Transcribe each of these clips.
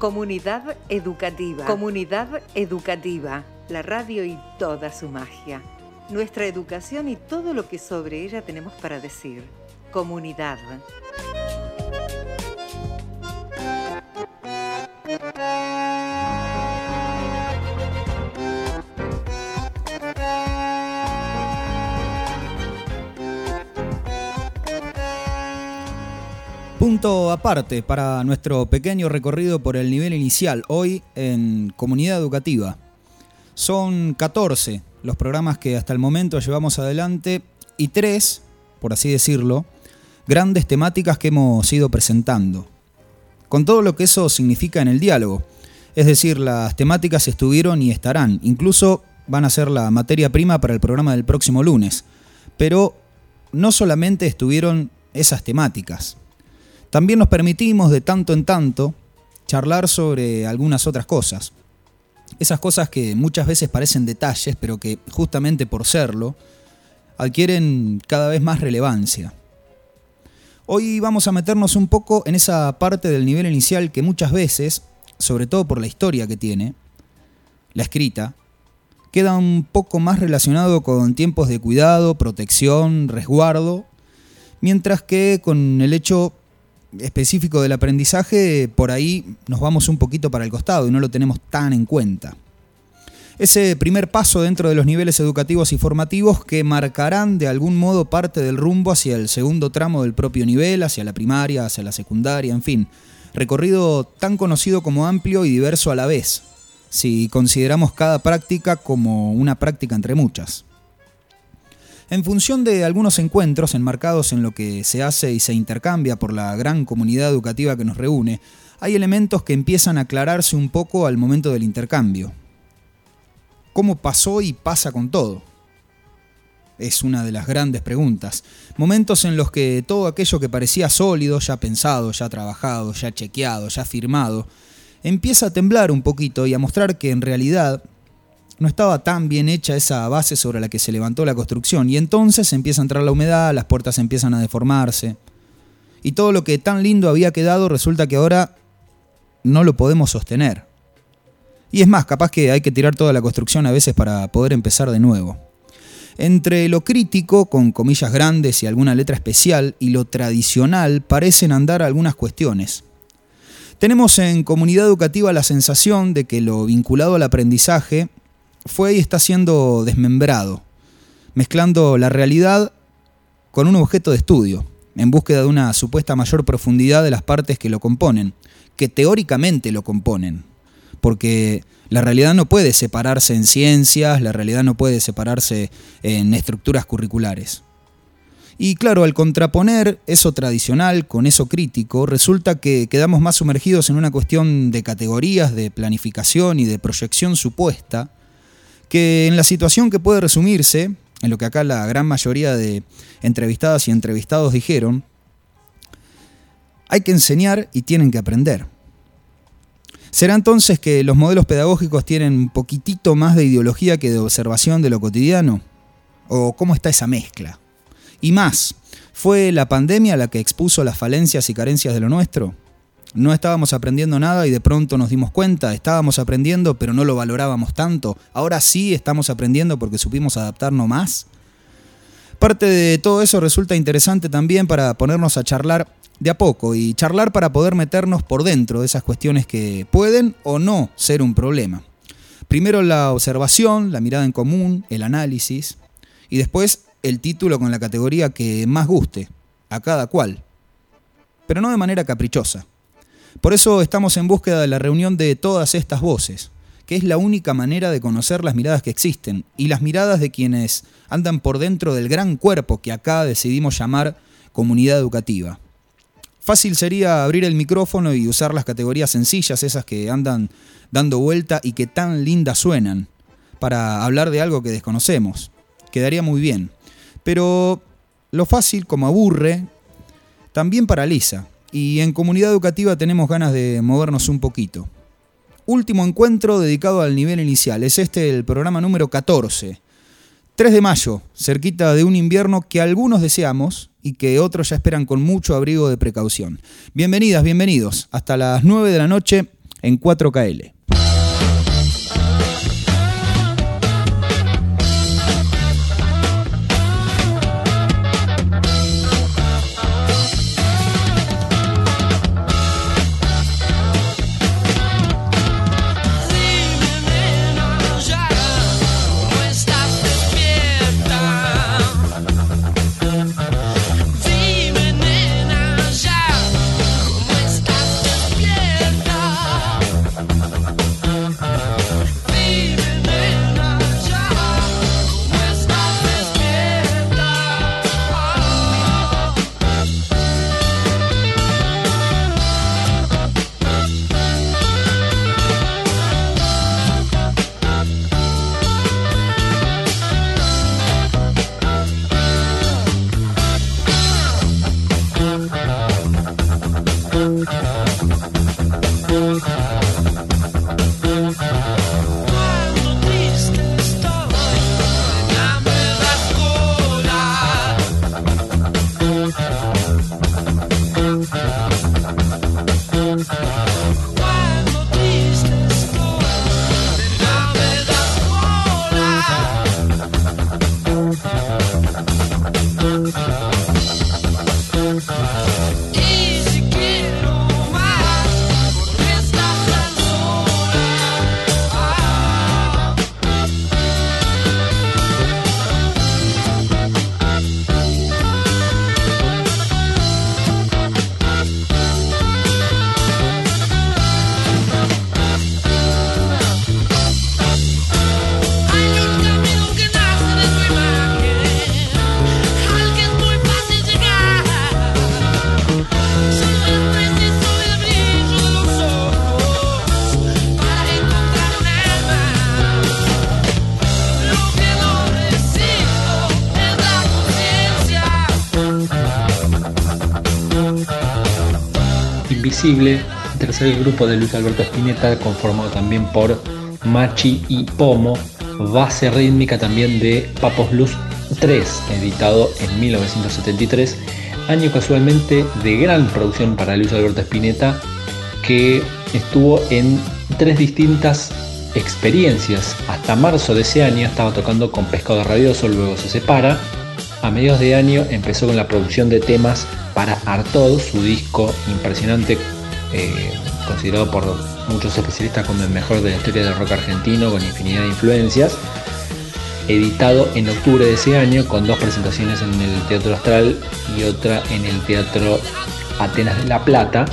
Comunidad educativa. Comunidad educativa. La radio y toda su magia. Nuestra educación y todo lo que sobre ella tenemos para decir. Comunidad. Punto aparte para nuestro pequeño recorrido por el nivel inicial, hoy en comunidad educativa. Son 14 los programas que hasta el momento llevamos adelante y tres, por así decirlo, grandes temáticas que hemos ido presentando. Con todo lo que eso significa en el diálogo. Es decir, las temáticas estuvieron y estarán. Incluso van a ser la materia prima para el programa del próximo lunes. Pero no solamente estuvieron esas temáticas. También nos permitimos de tanto en tanto charlar sobre algunas otras cosas. Esas cosas que muchas veces parecen detalles, pero que justamente por serlo, adquieren cada vez más relevancia. Hoy vamos a meternos un poco en esa parte del nivel inicial que muchas veces, sobre todo por la historia que tiene, la escrita, queda un poco más relacionado con tiempos de cuidado, protección, resguardo, mientras que con el hecho específico del aprendizaje, por ahí nos vamos un poquito para el costado y no lo tenemos tan en cuenta. Ese primer paso dentro de los niveles educativos y formativos que marcarán de algún modo parte del rumbo hacia el segundo tramo del propio nivel, hacia la primaria, hacia la secundaria, en fin. Recorrido tan conocido como amplio y diverso a la vez, si consideramos cada práctica como una práctica entre muchas. En función de algunos encuentros enmarcados en lo que se hace y se intercambia por la gran comunidad educativa que nos reúne, hay elementos que empiezan a aclararse un poco al momento del intercambio. ¿Cómo pasó y pasa con todo? Es una de las grandes preguntas. Momentos en los que todo aquello que parecía sólido, ya pensado, ya trabajado, ya chequeado, ya firmado, empieza a temblar un poquito y a mostrar que en realidad no estaba tan bien hecha esa base sobre la que se levantó la construcción y entonces empieza a entrar la humedad, las puertas empiezan a deformarse y todo lo que tan lindo había quedado resulta que ahora no lo podemos sostener. Y es más, capaz que hay que tirar toda la construcción a veces para poder empezar de nuevo. Entre lo crítico, con comillas grandes y alguna letra especial, y lo tradicional, parecen andar algunas cuestiones. Tenemos en comunidad educativa la sensación de que lo vinculado al aprendizaje fue y está siendo desmembrado, mezclando la realidad con un objeto de estudio, en búsqueda de una supuesta mayor profundidad de las partes que lo componen, que teóricamente lo componen, porque la realidad no puede separarse en ciencias, la realidad no puede separarse en estructuras curriculares. Y claro, al contraponer eso tradicional con eso crítico, resulta que quedamos más sumergidos en una cuestión de categorías, de planificación y de proyección supuesta, que en la situación que puede resumirse, en lo que acá la gran mayoría de entrevistadas y entrevistados dijeron, hay que enseñar y tienen que aprender. ¿Será entonces que los modelos pedagógicos tienen un poquitito más de ideología que de observación de lo cotidiano? ¿O cómo está esa mezcla? Y más, ¿fue la pandemia la que expuso las falencias y carencias de lo nuestro? No estábamos aprendiendo nada y de pronto nos dimos cuenta, estábamos aprendiendo pero no lo valorábamos tanto, ahora sí estamos aprendiendo porque supimos adaptarnos más. Parte de todo eso resulta interesante también para ponernos a charlar de a poco y charlar para poder meternos por dentro de esas cuestiones que pueden o no ser un problema. Primero la observación, la mirada en común, el análisis y después el título con la categoría que más guste, a cada cual, pero no de manera caprichosa. Por eso estamos en búsqueda de la reunión de todas estas voces, que es la única manera de conocer las miradas que existen y las miradas de quienes andan por dentro del gran cuerpo que acá decidimos llamar comunidad educativa. Fácil sería abrir el micrófono y usar las categorías sencillas, esas que andan dando vuelta y que tan lindas suenan, para hablar de algo que desconocemos. Quedaría muy bien. Pero lo fácil, como aburre, también paraliza y en comunidad educativa tenemos ganas de movernos un poquito. Último encuentro dedicado al nivel inicial, es este el programa número 14. 3 de mayo, cerquita de un invierno que algunos deseamos y que otros ya esperan con mucho abrigo de precaución. Bienvenidas, bienvenidos. Hasta las 9 de la noche en 4KL. Tercer grupo de Luis Alberto Spinetta, conformado también por Machi y Pomo, base rítmica también de Papos Luz 3, editado en 1973, año casualmente de gran producción para Luis Alberto Spinetta, que estuvo en tres distintas experiencias. Hasta marzo de ese año estaba tocando con Pescado Radioso, luego se separa. A mediados de año empezó con la producción de temas para Artod, su disco impresionante, eh, considerado por muchos especialistas como el mejor de la historia del rock argentino, con infinidad de influencias, editado en octubre de ese año con dos presentaciones en el Teatro Astral y otra en el Teatro Atenas de La Plata.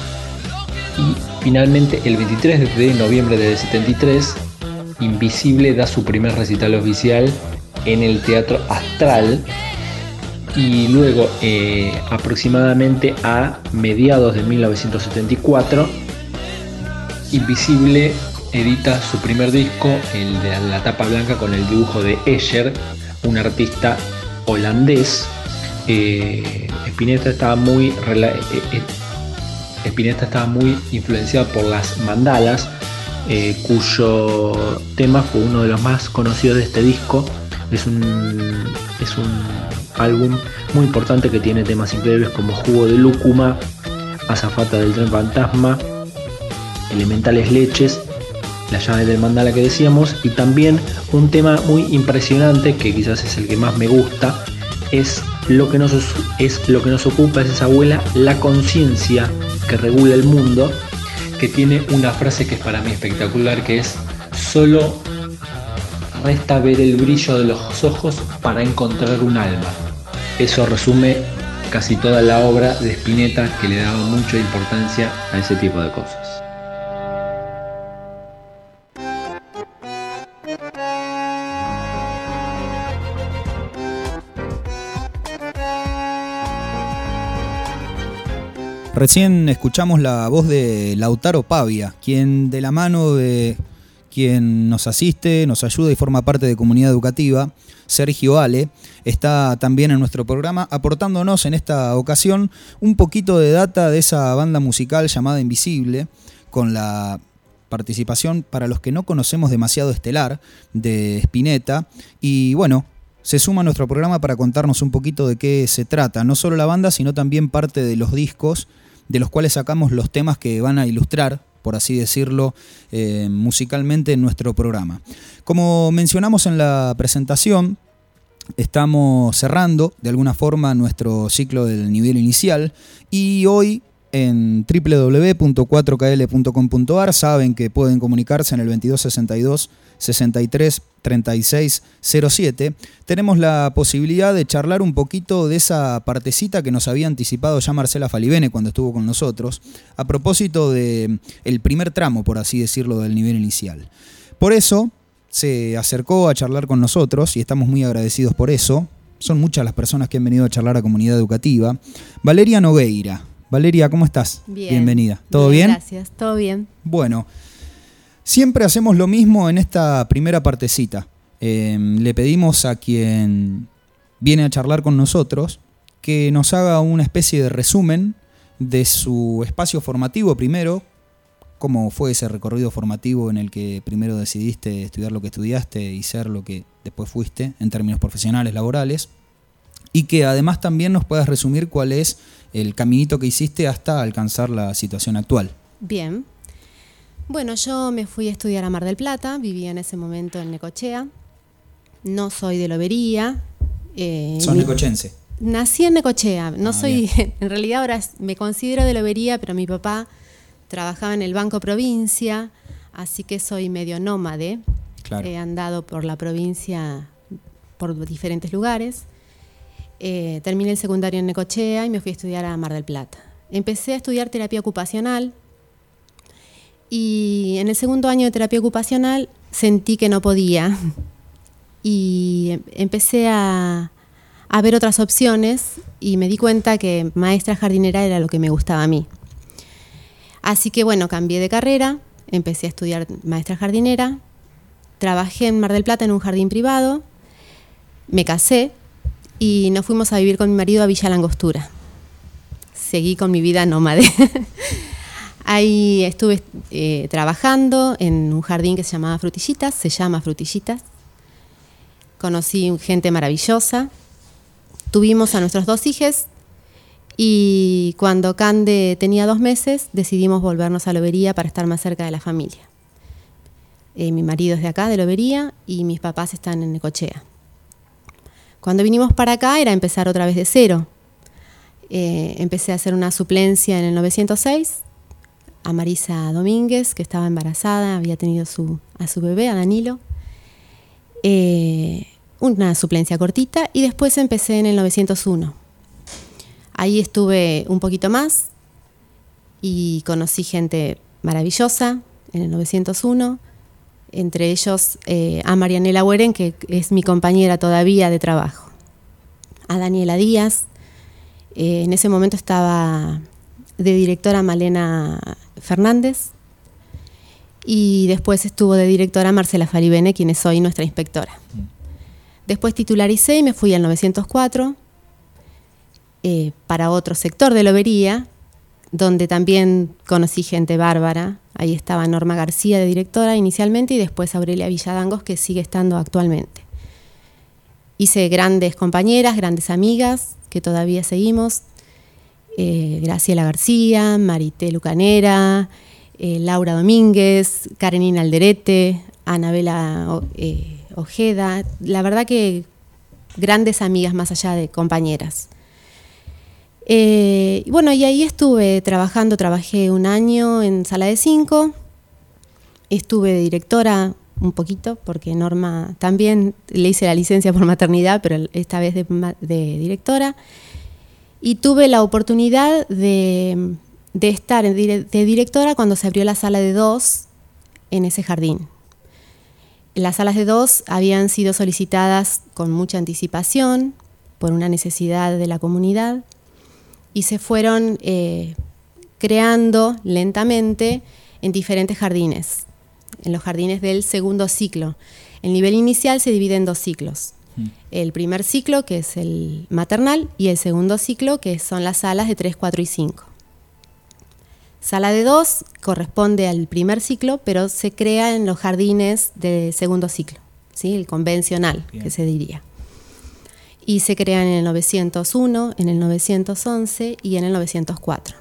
Y finalmente el 23 de noviembre del 73, Invisible da su primer recital oficial en el Teatro Astral y luego eh, aproximadamente a mediados de 1974 Invisible edita su primer disco, el de la tapa blanca con el dibujo de Escher, un artista holandés. Eh, estaba muy eh, Spinetta estaba muy influenciado por las mandalas, cuyo tema fue uno de los más conocidos de este disco. Es un, es un álbum muy importante que tiene temas increíbles como Jugo de Lúcuma, Azafata del Tren Fantasma, Elementales Leches, La llave del mandala que decíamos, y también un tema muy impresionante que quizás es el que más me gusta, es lo que nos, es lo que nos ocupa, es esa abuela, la conciencia que regula el mundo, que tiene una frase que es para mí espectacular, que es solo resta ver el brillo de los ojos para encontrar un alma. Eso resume casi toda la obra de Spinetta que le daba mucha importancia a ese tipo de cosas. Recién escuchamos la voz de Lautaro Pavia, quien de la mano de quien nos asiste, nos ayuda y forma parte de comunidad educativa, Sergio Ale, está también en nuestro programa aportándonos en esta ocasión un poquito de data de esa banda musical llamada Invisible, con la participación, para los que no conocemos demasiado estelar, de Spinetta. Y bueno, se suma a nuestro programa para contarnos un poquito de qué se trata, no solo la banda, sino también parte de los discos de los cuales sacamos los temas que van a ilustrar por así decirlo, eh, musicalmente en nuestro programa. Como mencionamos en la presentación, estamos cerrando de alguna forma nuestro ciclo del nivel inicial y hoy en www.4kl.com.ar saben que pueden comunicarse en el 2262 63 36 07. Tenemos la posibilidad de charlar un poquito de esa partecita que nos había anticipado ya Marcela Falibene cuando estuvo con nosotros, a propósito de el primer tramo, por así decirlo, del nivel inicial. Por eso se acercó a charlar con nosotros y estamos muy agradecidos por eso. Son muchas las personas que han venido a charlar a comunidad educativa. Valeria Nogueira. Valeria, ¿cómo estás? Bien. Bienvenida. ¿Todo bien? Gracias, todo bien. Bueno, siempre hacemos lo mismo en esta primera partecita. Em, le pedimos a quien viene a charlar con nosotros que nos haga una especie de resumen de su espacio formativo primero, cómo fue ese recorrido formativo en el que primero decidiste estudiar lo que estudiaste y ser lo que después fuiste en términos profesionales, laborales, y que además también nos puedas resumir cuál es el caminito que hiciste hasta alcanzar la situación actual. Bien. Bueno, yo me fui a estudiar a Mar del Plata, vivía en ese momento en Necochea. No soy de Lobería. Eh, ¿Sos necochense? Nací en Necochea. No ah, soy, en realidad ahora me considero de Lobería, pero mi papá trabajaba en el Banco Provincia, así que soy medio nómade. He andado por la provincia por diferentes lugares. Eh, terminé el secundario en Necochea y me fui a estudiar a Mar del Plata. Empecé a estudiar terapia ocupacional y en el segundo año de terapia ocupacional sentí que no podía y em, empecé a, a ver otras opciones y me di cuenta que maestra jardinera era lo que me gustaba a mí. Así que bueno, cambié de carrera, empecé a estudiar maestra jardinera, trabajé en Mar del Plata en un jardín privado, me casé y nos fuimos a vivir con mi marido a Villa Langostura. Seguí con mi vida nómade. Ahí estuve eh, trabajando en un jardín que se llamaba Frutillitas, se llama Frutillitas. Conocí gente maravillosa. Tuvimos a nuestros dos hijos y cuando Cande tenía dos meses decidimos volvernos a Lobería para estar más cerca de la familia. Eh, mi marido es de acá, de Lobería, y mis papás están en Necochea. Cuando vinimos para acá era empezar otra vez de cero. Eh, empecé a hacer una suplencia en el 906 a Marisa Domínguez, que estaba embarazada, había tenido a su bebé, a Danilo. Eh, una suplencia cortita y después empecé en el 901. Ahí estuve un poquito más y conocí gente maravillosa en el 901 entre ellos eh, a Marianela Hueren, que es mi compañera todavía de trabajo, a Daniela Díaz, eh, en ese momento estaba de directora Malena Fernández, y después estuvo de directora Marcela Faribene, quien es hoy nuestra inspectora. Después titularicé y me fui al 904 eh, para otro sector de lobería, donde también conocí gente bárbara, Ahí estaba Norma García de directora inicialmente y después Aurelia Villadangos que sigue estando actualmente. Hice grandes compañeras, grandes amigas que todavía seguimos. Eh, Graciela García, Marité Lucanera, eh, Laura Domínguez, Karenina Alderete, Anabela eh, Ojeda. La verdad que grandes amigas más allá de compañeras. Eh, bueno, y ahí estuve trabajando, trabajé un año en sala de cinco, estuve de directora un poquito, porque Norma también le hice la licencia por maternidad, pero esta vez de, directora, y tuve la oportunidad de, estar de directora cuando se abrió la sala de dos en ese jardín. Las salas de dos habían sido solicitadas con mucha anticipación por una necesidad de la comunidad y se fueron eh, creando lentamente en diferentes jardines, en los jardines del segundo ciclo. El nivel inicial se divide en dos ciclos. El primer ciclo, que es el maternal, y el segundo ciclo, que son las salas de 3, 4 y 5. Sala de 2 corresponde al primer ciclo, pero se crea en los jardines del segundo ciclo, ¿sí? el convencional, que se diría y se crean en el 901, en el 911 y en el 904.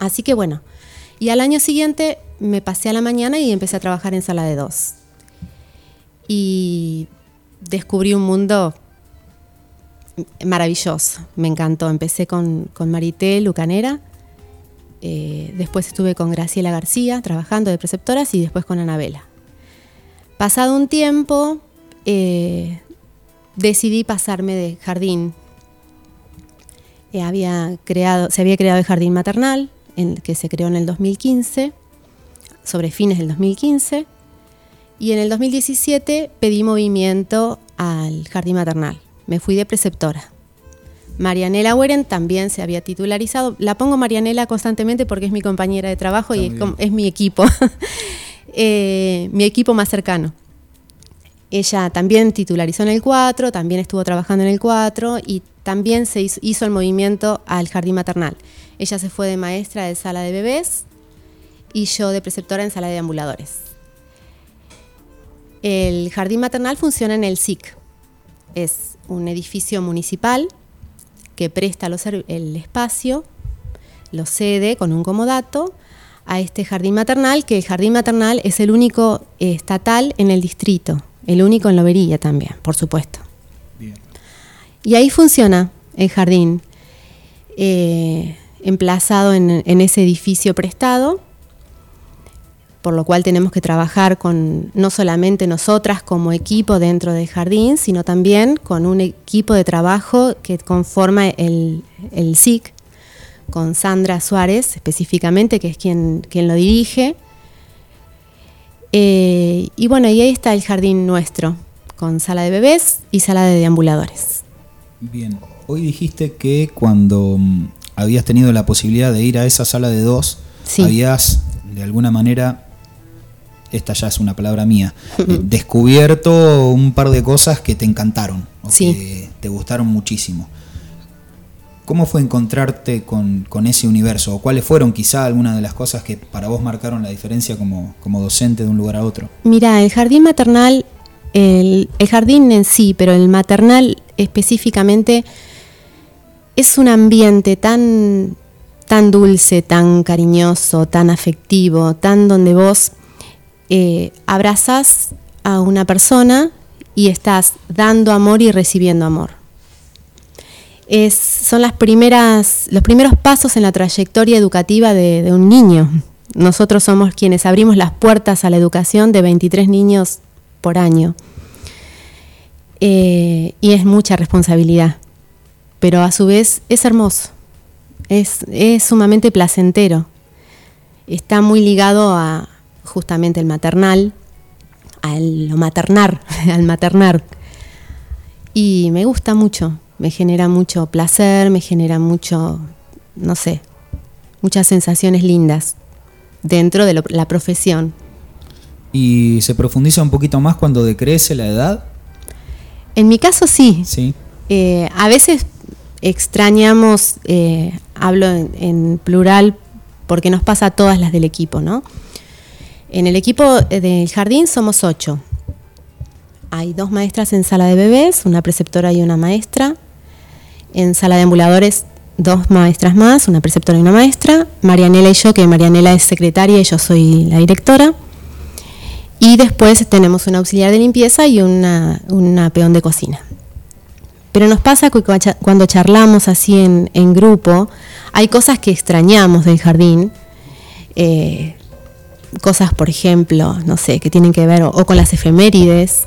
Así que bueno, Y al año siguiente me pasé a la mañana y empecé a trabajar en sala de dos. Y descubrí un mundo maravilloso, me encantó. Empecé con, con Marité Lucanera, eh, después estuve con Graciela García trabajando de preceptoras y después con Anabela. Pasado un tiempo, eh, decidí pasarme de jardín. Eh, había creado, se había creado el jardín maternal, que se creó en el 2015, sobre fines del 2015, y en el 2017 pedí movimiento al jardín maternal. Me fui de preceptora. Marianela Weren también se había titularizado. La pongo Marianela constantemente porque es mi compañera de trabajo y es, mi equipo, eh, mi equipo más cercano. Ella también titularizó en el 4, también estuvo trabajando en el 4 y también se hizo, el movimiento al jardín maternal. Ella se fue de maestra de sala de bebés y yo de preceptora en sala de ambuladores. El jardín maternal funciona en el SIC. Es un edificio municipal que presta el espacio, lo cede con un comodato a este jardín maternal, que el jardín maternal es el único estatal en el distrito, el único en Lobería también, por supuesto. Y ahí funciona el jardín, eh, emplazado en ese edificio prestado por lo cual tenemos que trabajar con no solamente nosotras como equipo dentro del jardín, sino también con un equipo de trabajo que conforma el, el SIC, con Sandra Suárez específicamente, que es quien, quien lo dirige. Eh, y bueno, y ahí está el jardín nuestro, con sala de bebés y sala de deambuladores. Bien, hoy dijiste que cuando mm, habías tenido la posibilidad de ir a esa sala de dos, habías de alguna manera esta ya es una palabra mía, eh, descubierto un par de cosas que te encantaron, que te gustaron muchísimo. ¿Cómo fue encontrarte con, ese universo? ¿O cuáles fueron quizá algunas de las cosas que para vos marcaron la diferencia como, docente de un lugar a otro? Mira, el jardín maternal, el, el jardín en sí, pero el maternal específicamente, es un ambiente tan, tan dulce, tan cariñoso, tan afectivo, tan donde vos eh, abrazas a una persona y estás dando amor y recibiendo amor. son las primeras, los primeros pasos en la trayectoria educativa de, un niño. Nosotros somos quienes abrimos las puertas a la educación de 23 niños por año. Eh, y es mucha responsabilidad, pero a su vez es hermoso, es, es sumamente placentero, está muy ligado a, justamente el maternal, al lo maternar, al maternar. Y me gusta mucho, me genera mucho placer, me genera mucho, no sé, muchas sensaciones lindas dentro de la profesión. ¿Y se profundiza un poquito más cuando decrece la edad? En mi caso sí. Sí. Eh, a veces extrañamos, eh, hablo en, en, plural porque nos pasa a todas las del equipo, ¿no? En el equipo eh, del jardín somos ocho. Hay dos maestras en sala de bebés, una preceptora y una maestra. En sala de ambuladores, dos maestras más, una preceptora y una maestra. Marianela y yo, que Marianela es secretaria y yo soy la directora. Y después tenemos una auxiliar de limpieza y una, peón de cocina. Pero nos pasa que cuando charlamos así en, grupo, hay cosas que extrañamos del jardín. Eh, cosas, por ejemplo, no sé, que tienen que ver o, con las efemérides,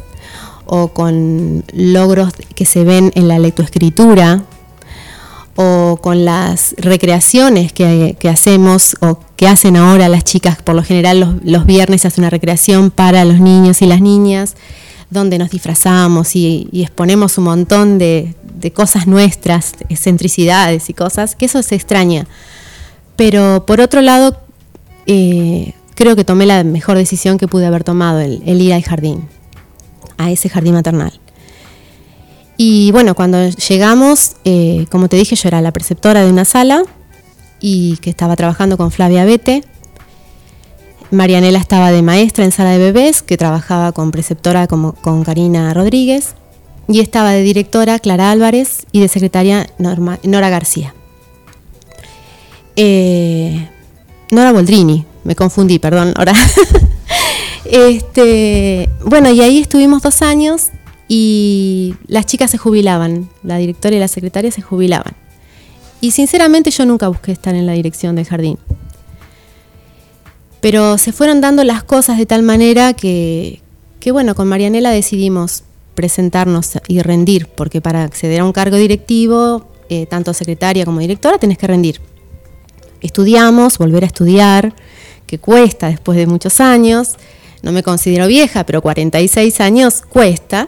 o con logros que se ven en la lectoescritura, o con las recreaciones que, hacemos o que hacen ahora las chicas, por lo general los, viernes hace una recreación para los niños y las niñas, donde nos disfrazamos y, exponemos un montón de, cosas nuestras, excentricidades y cosas, que eso se extraña. Pero por otro lado, eh, creo que tomé la mejor decisión que pude haber tomado, el, ir al jardín, a ese jardín maternal. Y bueno, cuando llegamos, eh, como te dije, yo era la preceptora de una sala y que estaba trabajando con Flavia Bete. Marianela estaba de maestra en sala de bebés, que trabajaba con preceptora como, con Karina Rodríguez. Y estaba de directora Clara Álvarez y de secretaria Nora García. Eh, Nora Boldrini, me confundí, perdón, ahora. este, bueno, y ahí estuvimos dos años y las chicas se jubilaban, la directora y la secretaria se jubilaban. Y sinceramente yo nunca busqué estar en la dirección del jardín. Pero se fueron dando las cosas de tal manera que, que bueno, con Marianela decidimos presentarnos y rendir, porque para acceder a un cargo directivo, eh, tanto secretaria como directora, tenés que rendir. Estudiamos, volver a estudiar, que cuesta después de muchos años. No me considero vieja, pero 46 años cuesta.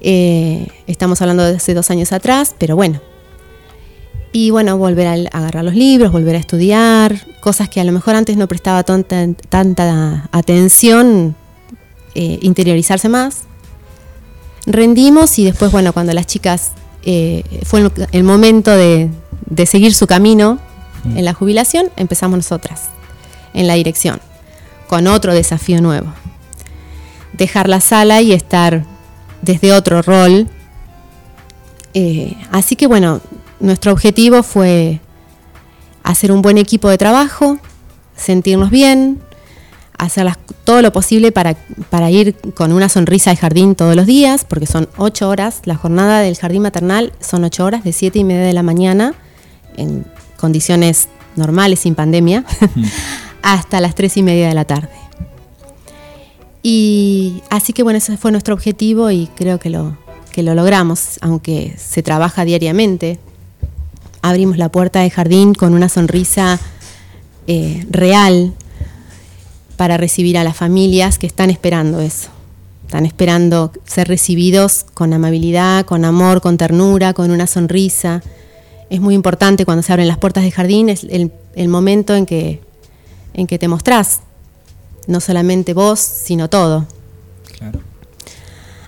Eh, estamos hablando de hace dos años atrás, pero bueno. Y bueno, volver a agarrar los libros, volver a estudiar, cosas que a lo mejor antes no prestaba tanta, atención, eh, interiorizarse más. Rendimos y después, bueno, cuando las chicas, eh, fue el, momento de, seguir su camino en la jubilación, empezamos nosotras en la dirección, con otro desafío nuevo. Dejar la sala y estar desde otro rol. Eh, así que bueno, nuestro objetivo fue hacer un buen equipo de trabajo, sentirnos bien, hacer todo lo posible para, para, ir con una sonrisa al jardín todos los días, porque son ocho horas, la jornada del jardín maternal son ocho horas, de siete y media de la mañana, en condiciones normales, sin pandemia, hasta las tres y media de la tarde. Y así que bueno, ese fue nuestro objetivo y creo que lo, que lo logramos, aunque se trabaja diariamente. Abrimos la puerta del jardín con una sonrisa eh, real para recibir a las familias que están esperando eso. Están esperando ser recibidos con amabilidad, con amor, con ternura, con una sonrisa. Es muy importante cuando se abren las puertas del jardín, es el, el momento en que, en que te mostrás no solamente vos, sino todo. Claro.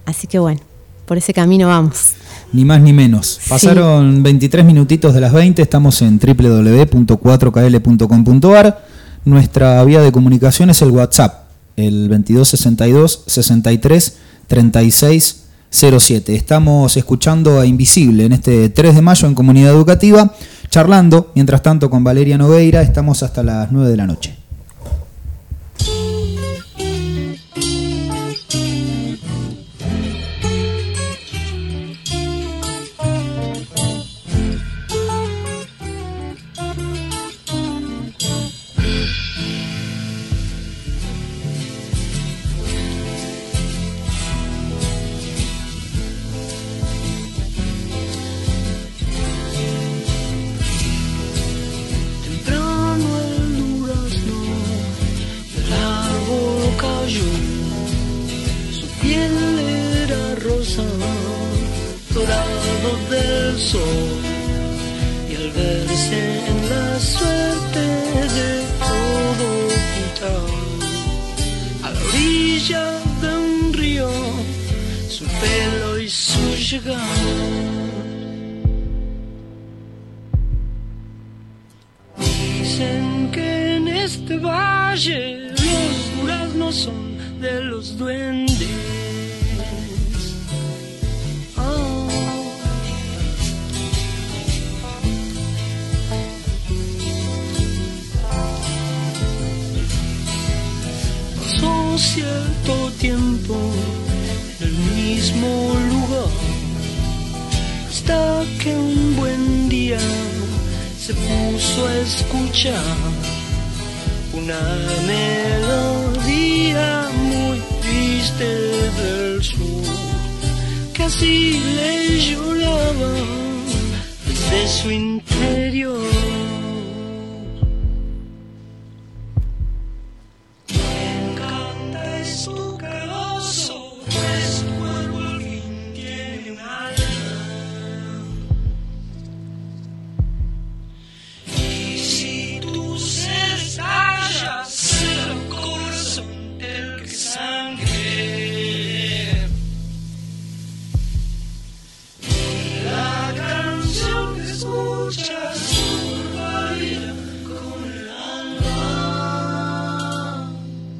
Así que bueno, por ese camino vamos. Ni más ni menos. Pasaron 23 minutitos de las 20, estamos en www.4kl.com.ar. Nuestra vía de comunicación es el WhatsApp, el 2262 63 36 07. Estamos escuchando a Invisible en este 3 de mayo en Comunidad Educativa, charlando, mientras tanto, con Valeria Nogueira. Estamos hasta las 9 de la noche.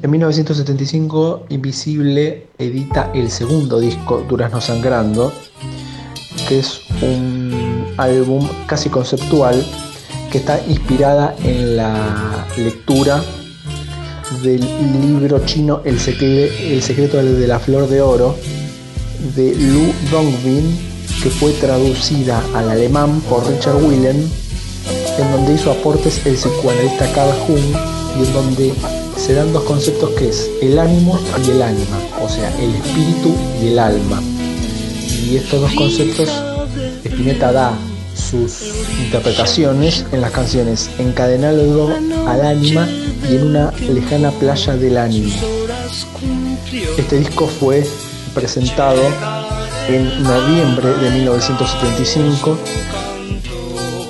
En 1975, Invisible edita el segundo disco, Durazno Sangrando, que es un álbum casi conceptual que está inspirada en la lectura del libro chino El, secreto de la flor de oro de Lu Dongbin, que fue traducida al alemán por Richard Willem, en donde hizo aportes el psicoanalista Carl Jung y en donde se dan dos conceptos que es el ánimo y el ánima, o sea, el espíritu y el alma. Y estos dos conceptos Spinetta da sus interpretaciones en las canciones Encadenado al ánima y en una lejana playa del ánimo. Este disco fue presentado en noviembre de 1975.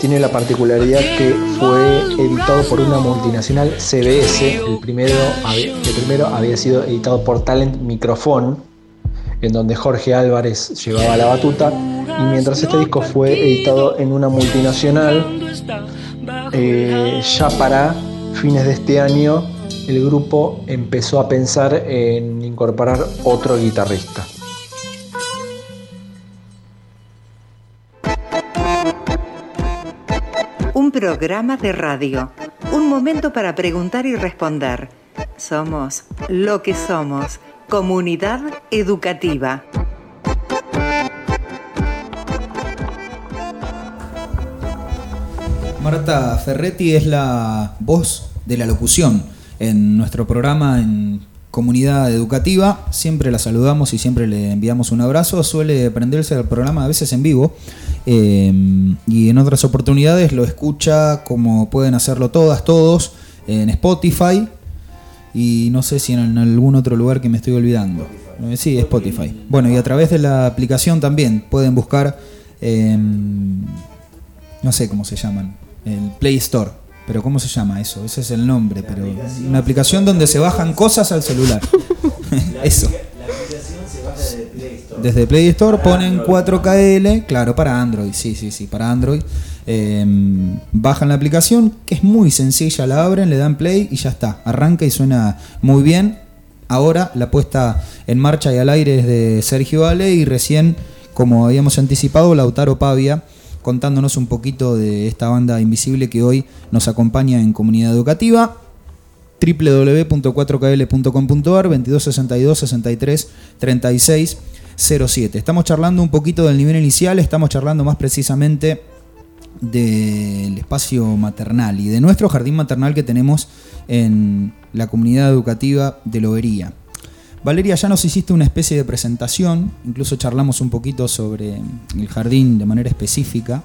Tiene la particularidad que fue editado por una multinacional CBS. El primero, el primero había sido editado por Talent Microphone, en donde Jorge Álvarez llevaba la batuta y mientras este disco fue editado en una multinacional, eh, ya para fines de este año el grupo empezó a pensar en incorporar otro guitarrista. Programa de radio, un momento para preguntar y responder. Somos lo que somos, comunidad educativa. Marta Ferretti es la voz de la locución en nuestro programa en comunidad educativa. Siempre la saludamos y siempre le enviamos un abrazo. Suele prenderse el programa a veces en vivo eh, y en otras oportunidades lo escucha como pueden hacerlo todas, todos, en Spotify y no sé si en algún otro lugar que me estoy olvidando. Eh, sí, Spotify. Bueno, y a través de la aplicación también pueden buscar, em, no sé cómo se llaman, el Play Store. Pero ¿cómo se llama eso? Ese es el nombre, pero una aplicación donde se bajan cosas al celular. eso. Desde Play Store ponen 4KL, claro, para Android, sí, sí, sí, para Android. Em, bajan la aplicación, que es muy sencilla, la abren, le dan play y ya está. Arranca y suena muy bien. Ahora la puesta en marcha y al aire es de Sergio Ale y recién, como habíamos anticipado, Lautaro Pavia contándonos un poquito de esta banda invisible que hoy nos acompaña en comunidad educativa www.4kl.com.ar 2262 63 36 07. Estamos charlando un poquito del nivel inicial, estamos charlando más precisamente del espacio maternal y de nuestro jardín maternal que tenemos en la comunidad educativa de Lobería. Valeria, ya nos hiciste una especie de presentación, incluso charlamos un poquito sobre el jardín de manera específica.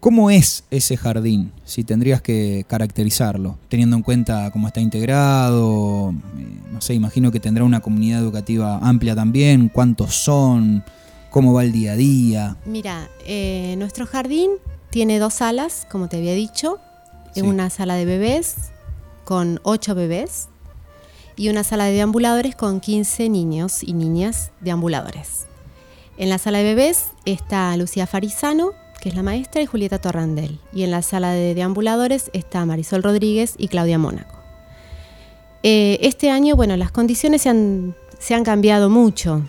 ¿Cómo es ese jardín, si tendrías que caracterizarlo, teniendo en cuenta cómo está integrado? Eh, no sé, imagino que tendrá una comunidad educativa amplia también, cuántos son, cómo va el día a día. Mira, eh, nuestro jardín tiene dos salas, como te había dicho, una sala de bebés con ocho bebés y una sala de deambuladores con 15 niños y niñas deambuladores. En la sala de bebés está Lucía Farisano, que es la maestra, y Julieta Torrandel. Y en la sala de deambuladores está Marisol Rodríguez y Claudia Mónaco. Eh, este año, bueno, las condiciones se han, cambiado mucho.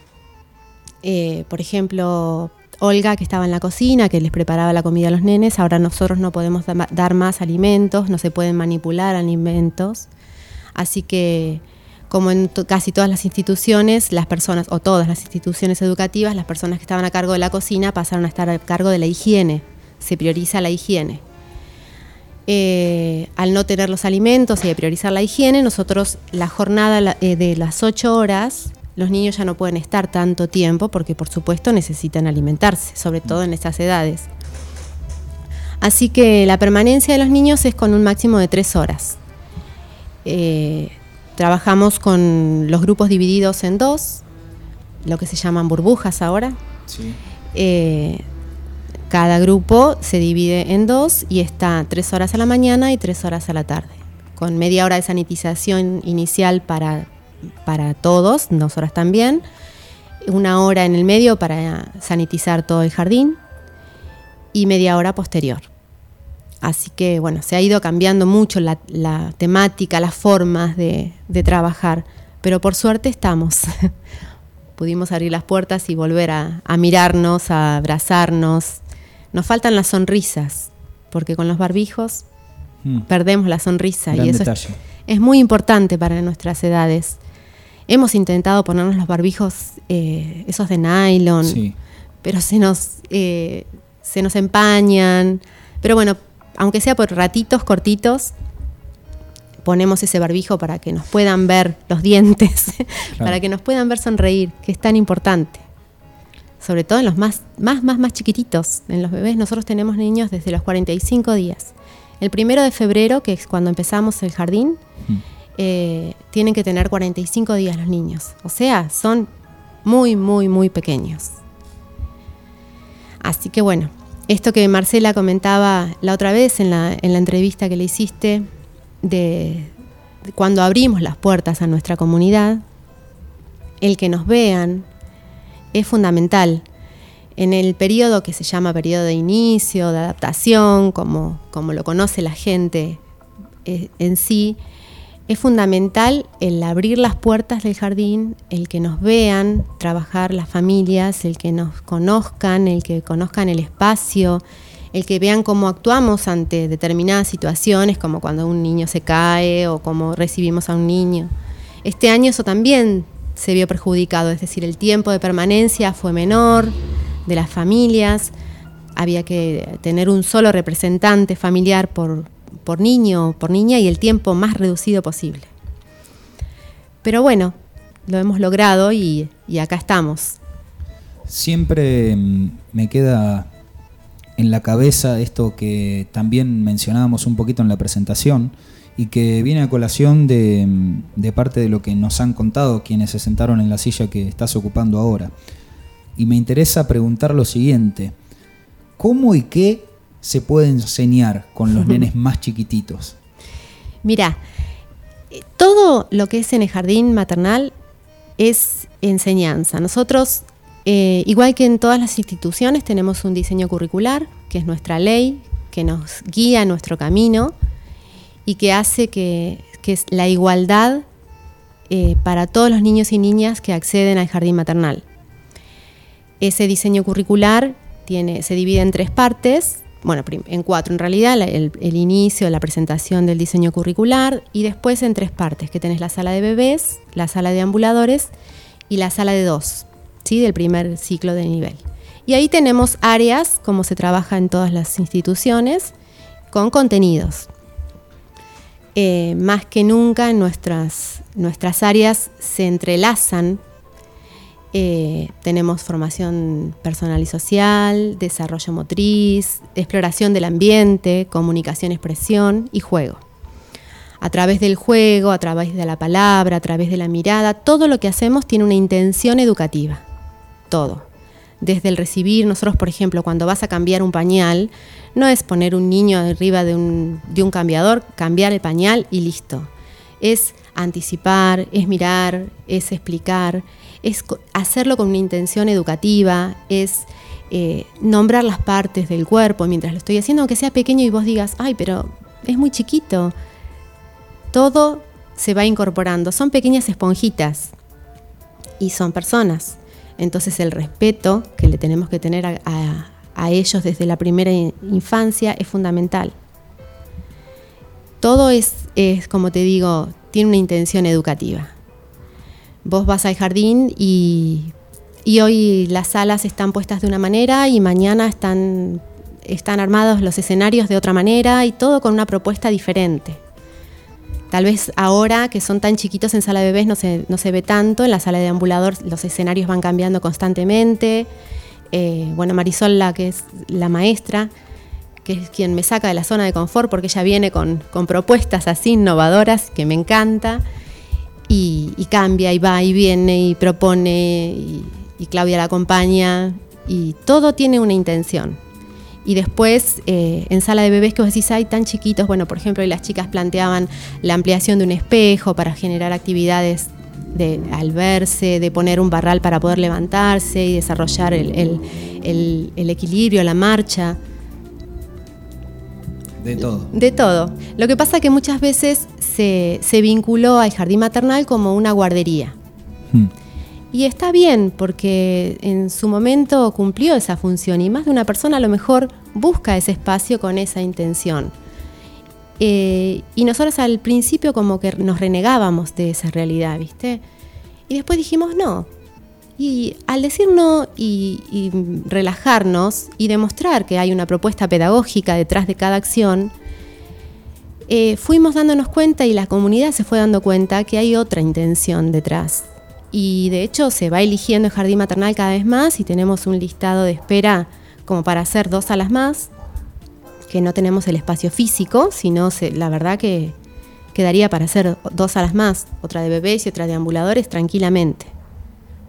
Eh, por ejemplo, Olga, que estaba en la cocina, que les preparaba la comida a los nenes, ahora nosotros no podemos dar más alimentos, no se pueden manipular alimentos. Así que como en casi todas las instituciones, las personas, o todas las instituciones educativas, las personas que estaban a cargo de la cocina pasaron a estar a cargo de la higiene, se prioriza la higiene. Eh, al no tener los alimentos y de priorizar la higiene, nosotros la jornada eh, de las ocho horas, los niños ya no pueden estar tanto tiempo porque por supuesto necesitan alimentarse, sobre todo en estas edades. Así que la permanencia de los niños es con un máximo de tres horas. Eh, Trabajamos con los grupos divididos en dos, lo que se llaman burbujas ahora. Eh, cada grupo se divide en dos y está tres horas a la mañana y tres horas a la tarde, con media hora de sanitización inicial para, para todos, dos horas también, una hora en el medio para sanitizar todo el jardín y media hora posterior. Así que bueno, se ha ido cambiando mucho la, temática, las formas de, trabajar, pero por suerte estamos. Pudimos abrir las puertas y volver a, mirarnos, a abrazarnos. Nos faltan las sonrisas, porque con los barbijos mm. perdemos la sonrisa y eso es, muy importante para nuestras edades. Hemos intentado ponernos los barbijos, eh, esos de nylon, pero se nos, eh, se nos empañan. Pero bueno, aunque sea por ratitos cortitos, ponemos ese barbijo para que nos puedan ver los dientes, para que nos puedan ver sonreír, que es tan importante. Sobre todo en los más, más, más, más chiquititos, en los bebés. Nosotros tenemos niños desde los 45 días. El primero de febrero, que es cuando empezamos el jardín, mm. eh, tienen que tener 45 días los niños. O sea, son muy, muy, muy pequeños. Así que bueno, esto que Marcela comentaba la otra vez en la, en la entrevista que le hiciste, de, cuando abrimos las puertas a nuestra comunidad, el que nos vean es fundamental. En el periodo que se llama periodo de inicio, de adaptación, como, como lo conoce la gente eh, en sí, es fundamental el abrir las puertas del jardín, el que nos vean trabajar las familias, el que nos conozcan, el que conozcan el espacio, el que vean cómo actuamos ante determinadas situaciones, como cuando un niño se cae o cómo recibimos a un niño. Este año eso también se vio perjudicado, es decir, el tiempo de permanencia fue menor de las familias, había que tener un solo representante familiar por, por niño por niña y el tiempo más reducido posible. Pero bueno, lo hemos logrado y, acá estamos. Siempre mm, me queda en la cabeza esto que también mencionábamos un poquito en la presentación y que viene a colación de, de, parte de lo que nos han contado quienes se sentaron en la silla que estás ocupando ahora. Y me interesa preguntar lo siguiente, ¿cómo y qué se puede enseñar con los nenes más chiquititos? Mira, todo lo que es en el jardín maternal es enseñanza. Nosotros, eh, igual que en todas las instituciones, tenemos un diseño curricular, que es nuestra ley, que nos guía nuestro camino y que hace que, es la igualdad eh, para todos los niños y niñas que acceden al jardín maternal. Ese diseño curricular tiene, se divide en tres partes bueno, en cuatro en realidad, el, inicio, la presentación del diseño curricular y después en tres partes, que tenés la sala de bebés, la sala de ambuladores y la sala de dos, ¿sí? del primer ciclo de nivel. Y ahí tenemos áreas, como se trabaja en todas las instituciones, con contenidos. Eh, más que nunca nuestras, nuestras áreas se entrelazan eh, tenemos formación personal y social, desarrollo motriz, exploración del ambiente, comunicación, expresión y juego. A través del juego, a través de la palabra, a través de la mirada, todo lo que hacemos tiene una intención educativa. Todo. Desde el recibir, nosotros por ejemplo, cuando vas a cambiar un pañal, no es poner un niño arriba de un, de un cambiador, cambiar el pañal y listo. Es anticipar, es mirar, es explicar, es hacerlo con una intención educativa, es eh, nombrar las partes del cuerpo mientras lo estoy haciendo, aunque sea pequeño y vos digas, ay, pero es muy chiquito. Todo se va incorporando, son pequeñas esponjitas y son personas. Entonces el respeto que le tenemos que tener a, ellos desde la primera infancia es fundamental. Todo es, es, como te digo, tiene una intención educativa. Vos vas al jardín y, hoy las salas están puestas de una manera y mañana están, están armados los escenarios de otra manera y todo con una propuesta diferente. Tal vez ahora que son tan chiquitos en sala de bebés no se, no se ve tanto, en la sala de ambulador los escenarios van cambiando constantemente. Eh, bueno, Marisol, la que es la maestra, que es quien me saca de la zona de confort porque ella viene con, con propuestas así innovadoras que me encanta y, cambia y va y viene y propone y, Claudia la acompaña y todo tiene una intención. Y después, eh, en sala de bebés que vos decís, hay tan chiquitos, bueno, por ejemplo, y las chicas planteaban la ampliación de un espejo para generar actividades de, al verse, de poner un barral para poder levantarse y desarrollar el, el equilibrio, la marcha. De todo. De todo. Lo que pasa es que muchas veces se, vinculó al jardín maternal como una guardería. Hmm. Y está bien, porque en su momento cumplió esa función y más de una persona a lo mejor busca ese espacio con esa intención. Eh, y nosotros al principio como que nos renegábamos de esa realidad, ¿viste? Y después dijimos no. Y al decir no y, relajarnos y demostrar que hay una propuesta pedagógica detrás de cada acción, eh, fuimos dándonos cuenta y la comunidad se fue dando cuenta que hay otra intención detrás. Y de hecho se va eligiendo el jardín maternal cada vez más y tenemos un listado de espera como para hacer dos salas más, que no tenemos el espacio físico, sino la verdad que quedaría para hacer dos salas más, otra de bebés y otra de ambuladores tranquilamente.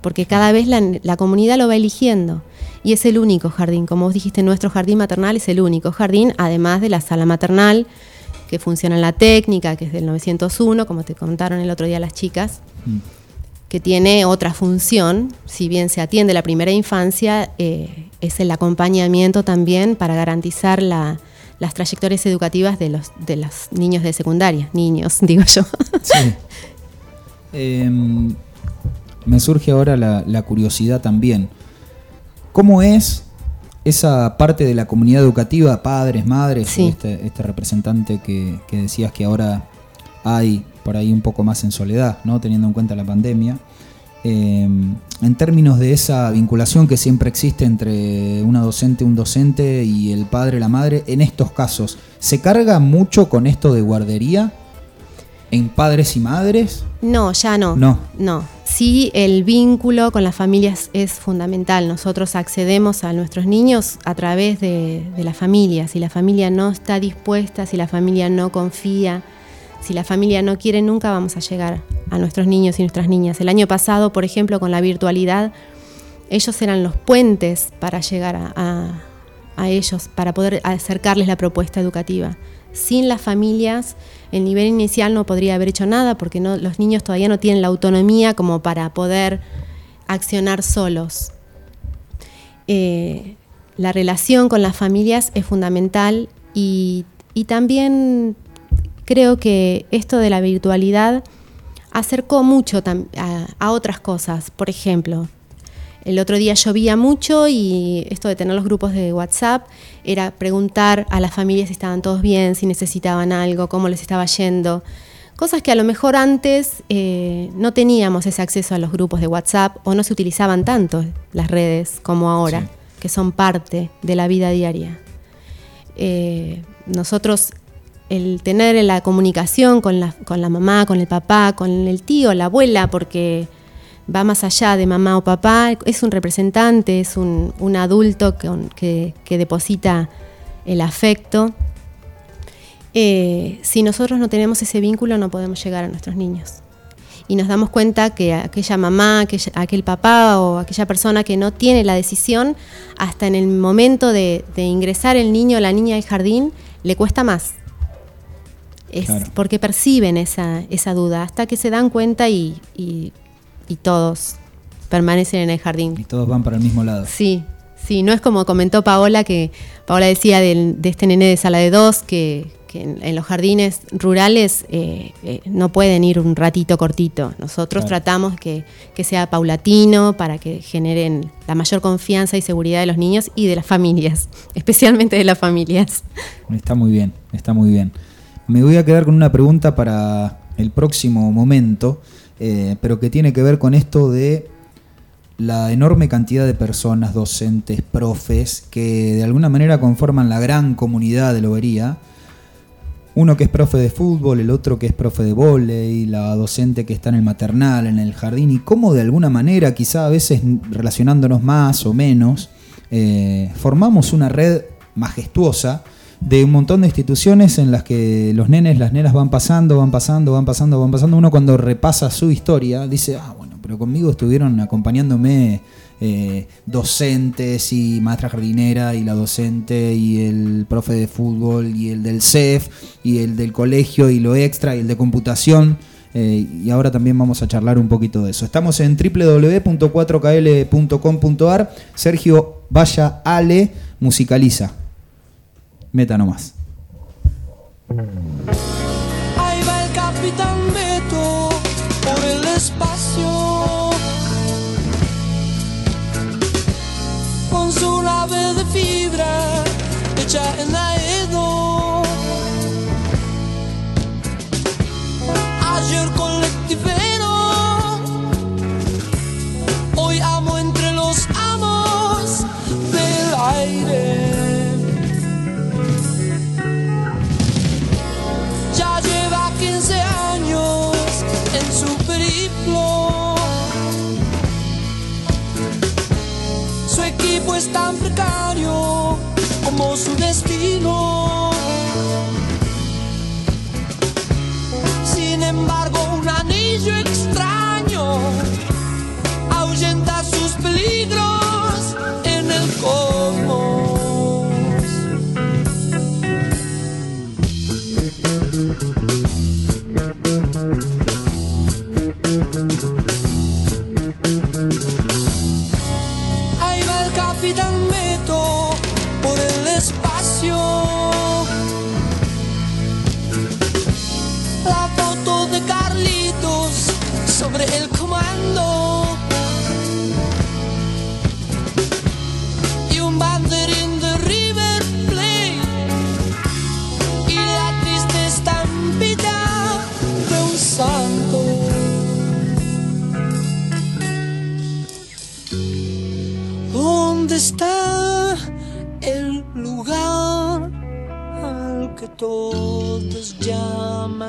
Porque cada vez la, comunidad lo va eligiendo. Y es el único jardín, como vos dijiste, nuestro jardín maternal es el único jardín, además de la sala maternal, que funciona en la técnica, que es del 901, como te contaron el otro día las chicas. Mm que tiene otra función, si bien se atiende la primera infancia, eh, es el acompañamiento también para garantizar las trayectorias educativas de los, de los niños de secundaria, niños, digo yo. Sí. Em, me surge ahora la, curiosidad también. ¿Cómo es esa parte de la comunidad educativa, padres, madres, este, este, representante que, que decías que ahora hay por ahí un poco más en soledad, ¿no? teniendo en cuenta la pandemia. Eh, en términos de esa vinculación que siempre existe entre una docente, un docente y el padre, la madre, en estos casos, ¿se carga mucho con esto de guardería en padres y madres? No, ya no. No. No. Sí, el vínculo con las familias es fundamental. Nosotros accedemos a nuestros niños a través de, de la familia. Si la familia no está dispuesta, si la familia no confía, si la familia no quiere, nunca vamos a llegar a nuestros niños y nuestras niñas. El año pasado, por ejemplo, con la virtualidad, ellos eran los puentes para llegar a, ellos, para poder acercarles la propuesta educativa. Sin las familias, el nivel inicial no podría haber hecho nada porque los niños todavía no tienen la autonomía como para poder accionar solos. Eh, la relación con las familias es fundamental y, y también creo que esto de la virtualidad acercó mucho a, otras cosas. Por ejemplo, el otro día llovía mucho y esto de tener los grupos de WhatsApp era preguntar a las familias si estaban todos bien, si necesitaban algo, cómo les estaba yendo. Cosas que a lo mejor antes eh, no teníamos ese acceso a los grupos de WhatsApp o no se utilizaban tanto las redes como ahora, que son parte de la vida diaria. Eh, nosotros el tener la comunicación con la, con la mamá, con el papá, con el tío, la abuela, porque va más allá de mamá o papá, es un representante, es un, adulto que, deposita el afecto. Eh, si nosotros no tenemos ese vínculo no podemos llegar a nuestros niños. Y nos damos cuenta que aquella mamá, aquel papá o aquella persona que no tiene la decisión, hasta en el momento de, de ingresar el niño o la niña al jardín, le cuesta más porque perciben esa, esa, duda, hasta que se dan cuenta y, y, todos permanecen en el jardín. Y todos van para el mismo lado. Sí, sí, no es como comentó Paola, que Paola decía de, este nene de sala de dos, que, en, los jardines rurales eh, eh, no pueden ir un ratito cortito. Nosotros tratamos que, que, sea paulatino para que generen la mayor confianza y seguridad de los niños y de las familias, especialmente de las familias. Está muy bien, está muy bien. Me voy a quedar con una pregunta para el próximo momento, eh, pero que tiene que ver con esto de la enorme cantidad de personas, docentes, profes, que de alguna manera conforman la gran comunidad de Lobería. Uno que es profe de fútbol, el otro que es profe de volei, la docente que está en el maternal, en el jardín, y cómo de alguna manera, quizá a veces relacionándonos más o menos, eh, formamos una red majestuosa de un montón de instituciones en las que los nenes, las nenas van pasando, van pasando, van pasando, van pasando. Uno cuando repasa su historia dice, ah, bueno, pero conmigo estuvieron acompañándome eh, docentes y maestra jardinera y la docente y el profe de fútbol y el del CEF y el del colegio y lo extra y el de computación. Eh, y ahora también vamos a charlar un poquito de eso. Estamos en www.4kl.com.ar. Sergio Vaya Ale musicaliza. Meta nomás. Ahí va el capitán Beto por el espacio. Con su nave de fibra hecha en como su destino.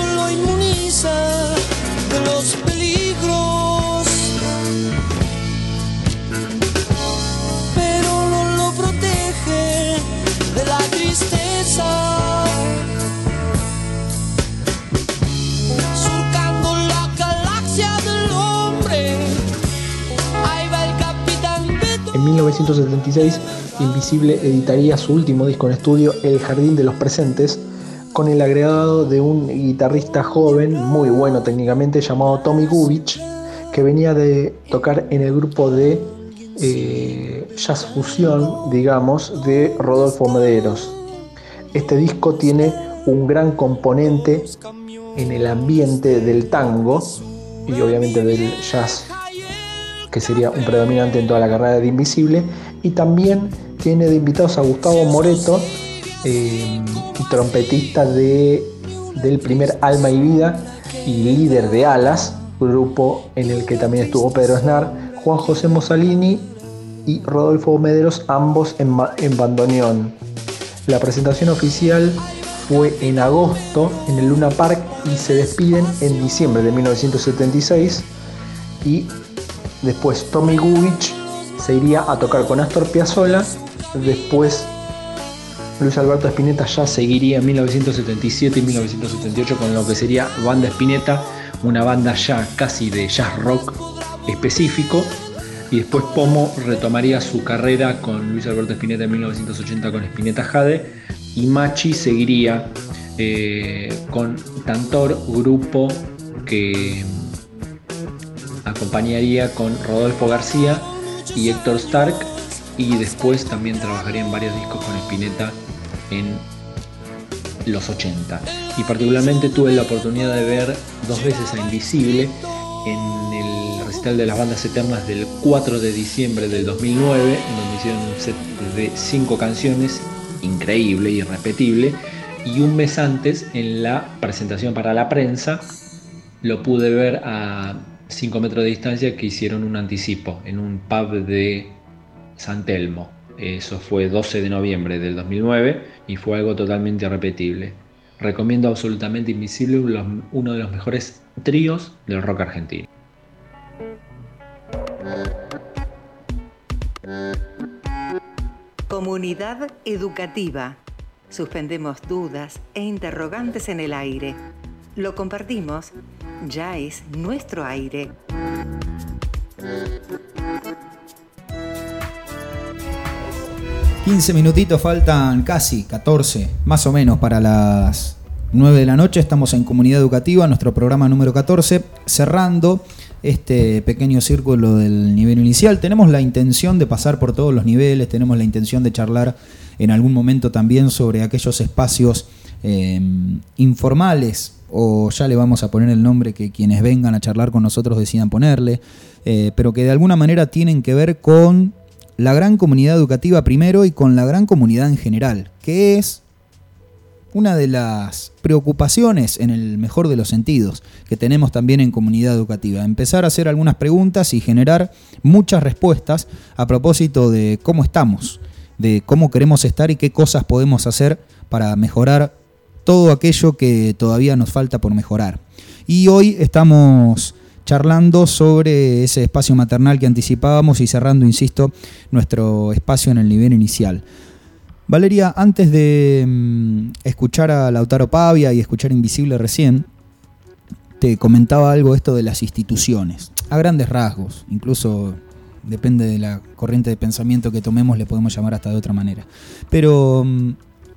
Lo inmuniza de los peligros. Pero no lo protege de la tristeza. Surcando la galaxia del hombre, ahí va el capitán Beto. En 1976, Invisible editaría su último disco en estudio, El Jardín de los Presentes, con el agregado de un guitarrista joven, muy bueno técnicamente, llamado Tommy Gubich, que venía de tocar en el grupo de eh, jazz fusión, digamos, de Rodolfo Mederos. Este disco tiene un gran componente en el ambiente del tango y obviamente del jazz que sería un predominante en toda la carrera de Invisible, y también tiene de invitados a Gustavo Moreto, eh, trompetista de, del primer Alma y Vida y líder de Alas, grupo en el que también estuvo Pedro Snar, Juan José Mosalini y Rodolfo Mederos, ambos en bandoneón. La presentación oficial fue en agosto en el Luna Park y se despiden en diciembre de 1976 y después Tommy Gubich se iría a tocar con Astor Piazzolla, después Luis Alberto Spinetta ya seguiría en 1977 y 1978 con lo que sería Banda Spinetta, una banda ya casi de jazz rock específico. Y después Pomo retomaría su carrera con Luis Alberto Spinetta en 1980 con Spinetta Jade. Y Machi seguiría eh, con Tantor, grupo que acompañaría con Rodolfo García y Héctor Stark. Y después también trabajaría en varios discos con Spinetta en los 80. Y particularmente tuve la oportunidad de ver dos veces a Invisible en el recital de las bandas eternas del 4 de diciembre del 2009, en donde hicieron un set de 5 canciones, increíble irrepetible. Y un mes antes, en la presentación para la prensa, lo pude ver a 5 metros de distancia que hicieron un anticipo en un pub de San Telmo. Eso fue 12 de noviembre del 2009 y fue algo totalmente irrepetible. Recomiendo absolutamente Invisible, uno de los mejores tríos del rock argentino. Comunidad educativa. Suspendemos dudas e interrogantes en el aire. Lo compartimos. Ya es nuestro aire. ...15 minutitos faltan casi, 14, más o menos para las 9 de la noche. Estamos en Comunidad Educativa, nuestro programa número 14, cerrando este pequeño círculo del nivel inicial. Tenemos la intención de pasar por todos los niveles, tenemos la intención de charlar en algún momento también sobre aquellos espacios eh, informales o ya le vamos a poner el nombre que quienes vengan a charlar con nosotros decidan ponerle, eh, pero que de alguna manera tienen que ver con la gran comunidad educativa primero y con la gran comunidad en general, que es una de las preocupaciones, en el mejor de los sentidos, que tenemos también en comunidad educativa. Empezar a hacer algunas preguntas y generar muchas respuestas a propósito de cómo estamos, de cómo queremos estar y qué cosas podemos hacer para mejorar todo aquello que todavía nos falta por mejorar. Y hoy estamos charlando sobre ese espacio maternal que anticipábamos y cerrando, insisto, nuestro espacio en el nivel inicial. Valeria, antes de mm, escuchar a Lautaro Pavia y escuchar Invisible recién, te comentaba algo esto de las instituciones, a grandes rasgos, incluso depende de la corriente de pensamiento que tomemos, le podemos llamar hasta de otra manera. Pero, mm,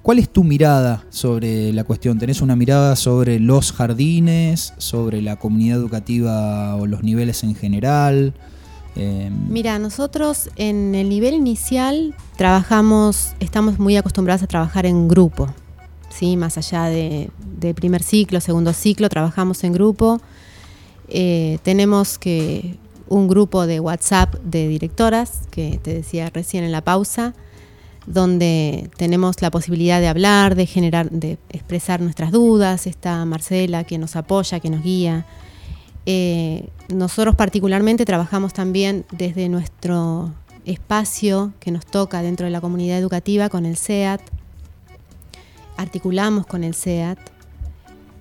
¿cuál es tu mirada sobre la cuestión? ¿Tenés una mirada sobre los jardines, sobre la comunidad educativa o los niveles en general? Eh, Mira, nosotros en el nivel inicial trabajamos, estamos muy acostumbrados a trabajar en grupo, ¿sí? más allá de, primer ciclo, segundo ciclo, trabajamos en grupo. Eh, tenemos que un grupo de WhatsApp de directoras, que te decía recién en la pausa, donde tenemos la posibilidad de hablar, de generar, de expresar nuestras dudas. Está Marcela que nos apoya, que nos guía. Eh, nosotros particularmente trabajamos también desde nuestro espacio que nos toca dentro de la comunidad educativa con el SEAT, articulamos con el SEAT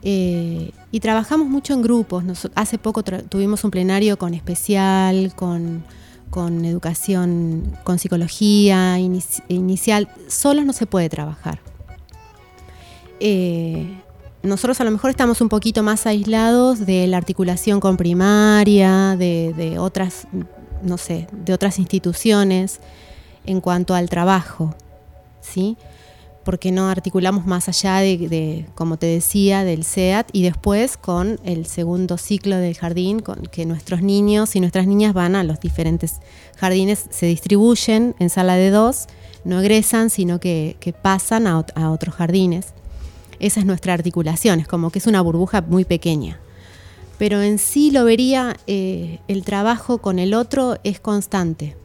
eh, y trabajamos mucho en grupos. hace poco tuvimos un plenario con especial, con, educación, con psicología inicial. Solos no se puede trabajar. Eh, nosotros a lo mejor estamos un poquito más aislados de la articulación con primaria, de, otras, no sé, de otras instituciones en cuanto al trabajo, ¿sí? Porque no articulamos más allá de, como te decía, del SEAT y después con el segundo ciclo del jardín, con que nuestros niños y nuestras niñas van a los diferentes jardines, se distribuyen en sala de dos, no egresan, sino que, pasan a otros jardines. Esa es nuestra articulación, es como que es una burbuja muy pequeña. Pero en sí lo vería, eh, el trabajo con el otro es constante.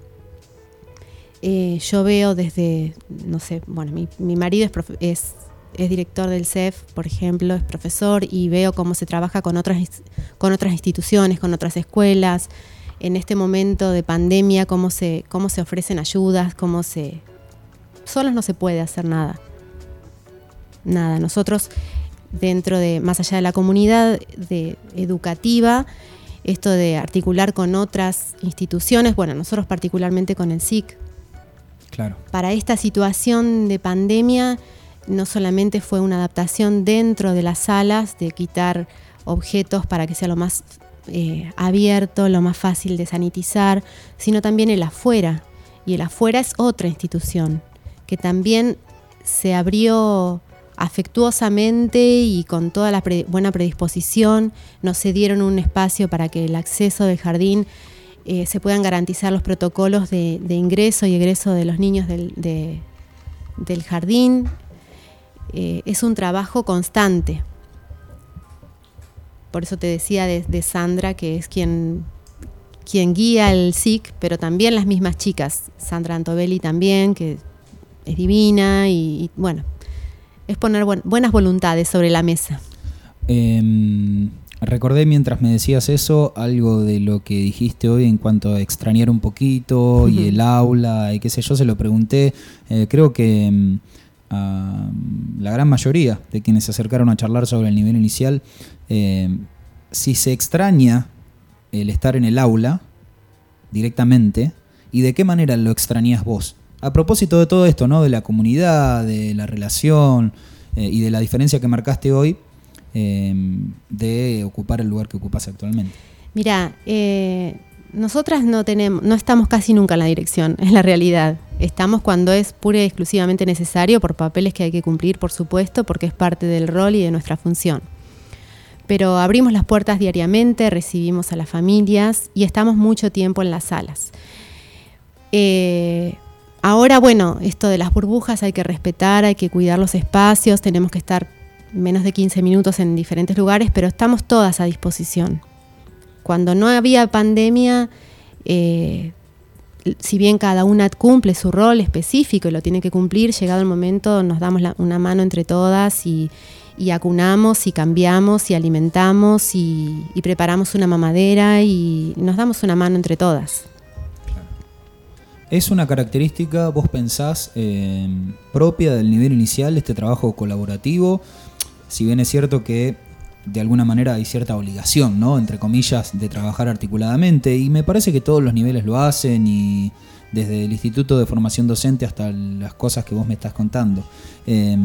Eh, yo veo desde, no sé, bueno, mi, marido es, es, director del CEF, por ejemplo, es profesor y veo cómo se trabaja con otras, con otras instituciones, con otras escuelas. En este momento de pandemia, cómo se, cómo se ofrecen ayudas, cómo se... Solos no se puede hacer nada nada, nosotros dentro de, más allá de la comunidad de, educativa, esto de articular con otras instituciones, bueno, nosotros particularmente con el SIC. Para esta situación de pandemia, no solamente fue una adaptación dentro de las salas, de quitar objetos para que sea lo más eh, abierto, lo más fácil de sanitizar, sino también el afuera. Y el afuera es otra institución que también se abrió afectuosamente y con toda la buena predisposición nos cedieron un espacio para que el acceso del jardín eh, se puedan garantizar los protocolos de, ingreso y egreso de los niños del, del jardín. Eh, es un trabajo constante. Por eso te decía de, Sandra, que es quien, quien guía el SIC, pero también las mismas chicas. Sandra Antobelli también, que es divina y bueno, es poner buenas voluntades sobre la mesa. Em, recordé mientras me decías eso algo de lo que dijiste hoy en cuanto a extrañar un poquito y el aula y qué sé yo, se lo pregunté. Eh, creo que em, a la gran mayoría de quienes se acercaron a charlar sobre el nivel inicial, em, si se extraña el estar en el aula directamente, ¿y de qué manera lo extrañas vos? A propósito de todo esto, ¿no? De la comunidad, de la relación eh, y de la diferencia que marcaste hoy eh, de ocupar el lugar que ocupas actualmente. Mira, eh, nosotras no tenemos, no estamos casi nunca en la dirección, es la realidad. Estamos cuando es pura y exclusivamente necesario por papeles que hay que cumplir, por supuesto, porque es parte del rol y de nuestra función. Pero abrimos las puertas diariamente, recibimos a las familias y estamos mucho tiempo en las salas. Ahora, bueno, esto de las burbujas hay que respetar, hay que cuidar los espacios, tenemos que estar menos de 15 minutos en diferentes lugares, pero estamos todas a disposición. Cuando no había pandemia, eh, si bien cada una cumple su rol específico y lo tiene que cumplir, llegado el momento nos damos una mano entre todas y, y acunamos y cambiamos y alimentamos y, preparamos una mamadera y nos damos una mano entre todas. ¿Es una característica, vos pensás, eh, propia del nivel inicial, este trabajo colaborativo? Si bien es cierto que de alguna manera hay cierta obligación, ¿no? Entre comillas, de trabajar articuladamente, y me parece que todos los niveles lo hacen, y desde el Instituto de Formación Docente hasta las cosas que vos me estás contando. Eh,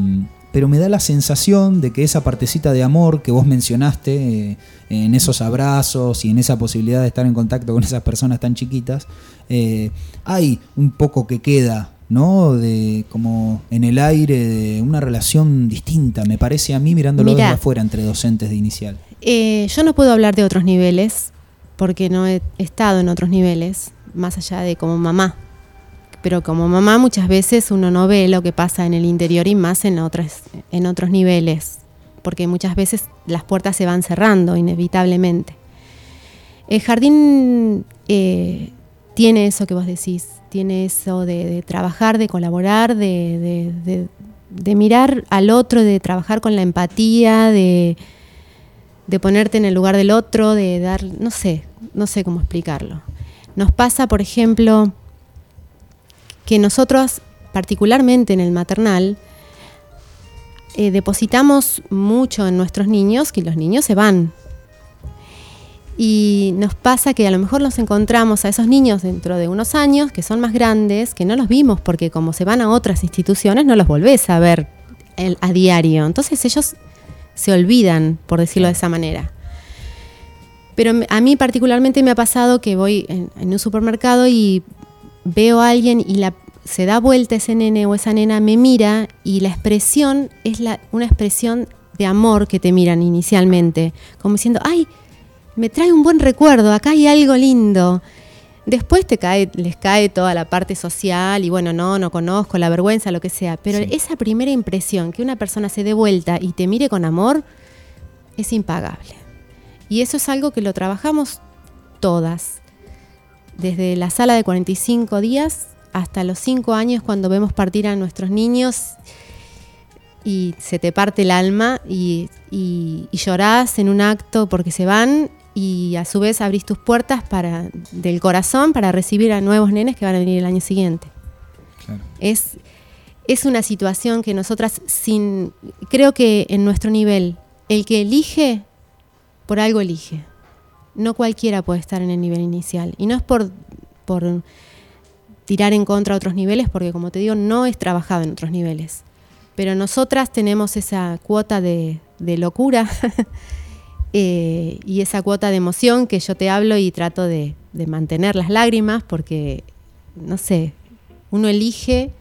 pero me da la sensación de que esa partecita de amor que vos mencionaste, eh, en esos abrazos y en esa posibilidad de estar en contacto con esas personas tan chiquitas, eh, hay un poco que queda, ¿no? De como en el aire de una relación distinta, me parece a mí mirándolo Mirá. desde afuera entre docentes de inicial. Eh, yo no puedo hablar de otros niveles porque no he estado en otros niveles, más allá de como mamá. Pero como mamá muchas veces uno no ve lo que pasa en el interior y más en, otras, en otros niveles, porque muchas veces las puertas se van cerrando inevitablemente. El jardín eh, tiene eso que vos decís, tiene eso de, trabajar, de colaborar, de, mirar al otro, de trabajar con la empatía, de, de ponerte en el lugar del otro, de dar, no sé, no sé cómo explicarlo. Nos pasa, por ejemplo, que nosotros, particularmente en el maternal, eh, depositamos mucho en nuestros niños que los niños se van. Y nos pasa que a lo mejor los encontramos a esos niños dentro de unos años que son más grandes, que no los vimos porque como se van a otras instituciones no los volvés a ver a diario. Entonces ellos se olvidan, por decirlo de esa manera. Pero a mí particularmente me ha pasado que voy en, un supermercado y veo a alguien y la, se da vuelta ese nene o esa nena, me mira y la expresión es una expresión de amor que te miran inicialmente, como diciendo, ay, me trae un buen recuerdo, acá hay algo lindo. Después te cae, les cae toda la parte social y bueno, no, no conozco, la vergüenza, lo que sea. Pero Sí. esa primera impresión, que una persona se dé vuelta y te mire con amor, es impagable. Y eso es algo que lo trabajamos todas. Desde la sala de 45 días hasta los 5 años cuando vemos partir a nuestros niños y se te parte el alma y, y- y llorás en un acto porque se van y a su vez abrís tus puertas para, del corazón para recibir a nuevos nenes que van a venir el año siguiente. Claro. Es, es una situación que nosotras sin creo que en nuestro nivel el que elige por algo elige. No cualquiera puede estar en el nivel inicial y no es por por tirar en contra a otros niveles porque como te digo no es trabajado en otros niveles. Pero nosotras tenemos esa cuota de, de locura eh, y esa cuota de emoción que yo te hablo y trato de, mantener las lágrimas porque, no sé, uno elige,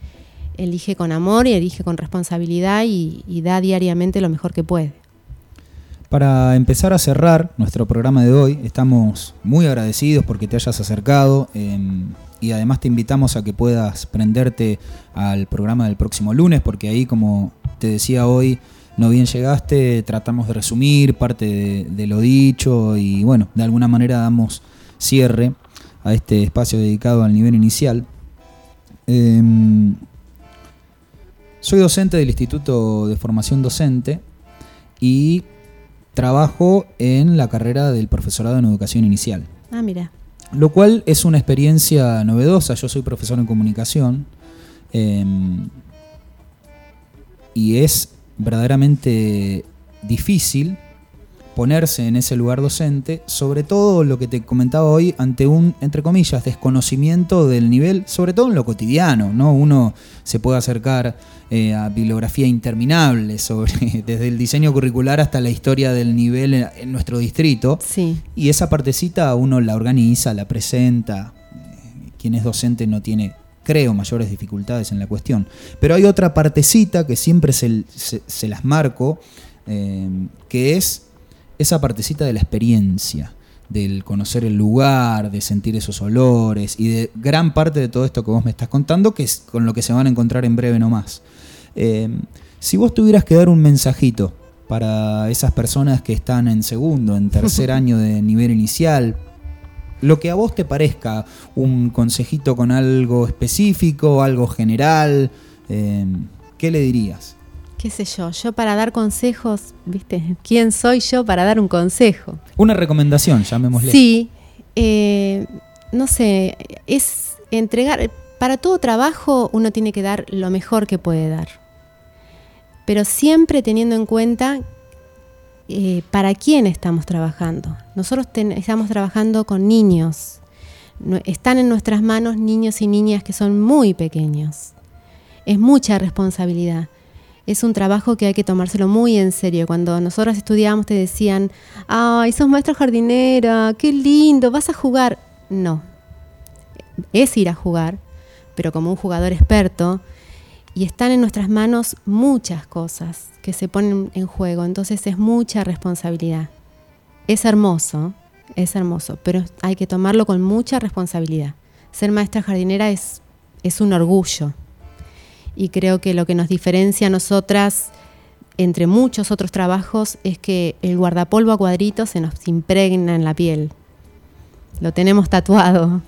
elige con amor y elige con responsabilidad y, da diariamente lo mejor que puede. Para empezar a cerrar nuestro programa de hoy, estamos muy agradecidos porque te hayas acercado eh, y además te invitamos a que puedas prenderte al programa del próximo lunes porque ahí, como te decía hoy, no bien llegaste, tratamos de resumir parte de, de lo dicho y bueno, de alguna manera damos cierre a este espacio dedicado al nivel inicial. Em, soy docente del Instituto de Formación Docente y trabajo en la carrera del profesorado en educación inicial. Ah, mira. Lo cual es una experiencia novedosa. Yo soy profesor en comunicación eh, y es verdaderamente difícil ponerse en ese lugar docente, sobre todo lo que te comentaba hoy, ante un, entre comillas, desconocimiento del nivel, sobre todo en lo cotidiano, ¿no? Uno se puede acercar eh, a bibliografía interminable sobre, desde el diseño curricular hasta la historia del nivel en, en nuestro distrito. Sí. Y esa partecita uno la organiza, la presenta. Eh, Quien es docente no tiene, creo, mayores dificultades en la cuestión. Pero hay otra partecita que siempre se, se- se las marco, eh, que es esa partecita de la experiencia, del conocer el lugar, de sentir esos olores y de gran parte de todo esto que vos me estás contando, que es con lo que se van a encontrar en breve nomás. Eh, si vos tuvieras que dar un mensajito para esas personas que están en segundo, en tercer año de nivel inicial? Lo que a vos te parezca, un consejito con algo específico, algo general, eh, ¿qué le dirías? qué sé yo, yo para dar consejos, ¿viste? ¿Quién soy yo para dar un consejo? Una recomendación, llamémosle. Sí, eh, no sé, es entregar, para todo trabajo uno tiene que dar lo mejor que puede dar, pero siempre teniendo en cuenta eh, para quién estamos trabajando. Nosotros estamos trabajando con niños, están en nuestras manos niños y niñas que son muy pequeños. Es mucha responsabilidad. Es un trabajo que hay que tomárselo muy en serio. Cuando nosotros estudiábamos te decían, ay, sos maestra jardinera, qué lindo, vas a jugar. No, es ir a jugar, pero como un jugador experto, y están en nuestras manos muchas cosas que se ponen en juego, entonces es mucha responsabilidad. Es hermoso, es hermoso, pero hay que tomarlo con mucha responsabilidad. Ser maestra jardinera es, es un orgullo y creo que lo que nos diferencia a nosotras entre muchos otros trabajos es que el guardapolvo a cuadritos se nos impregna en la piel. Lo tenemos tatuado.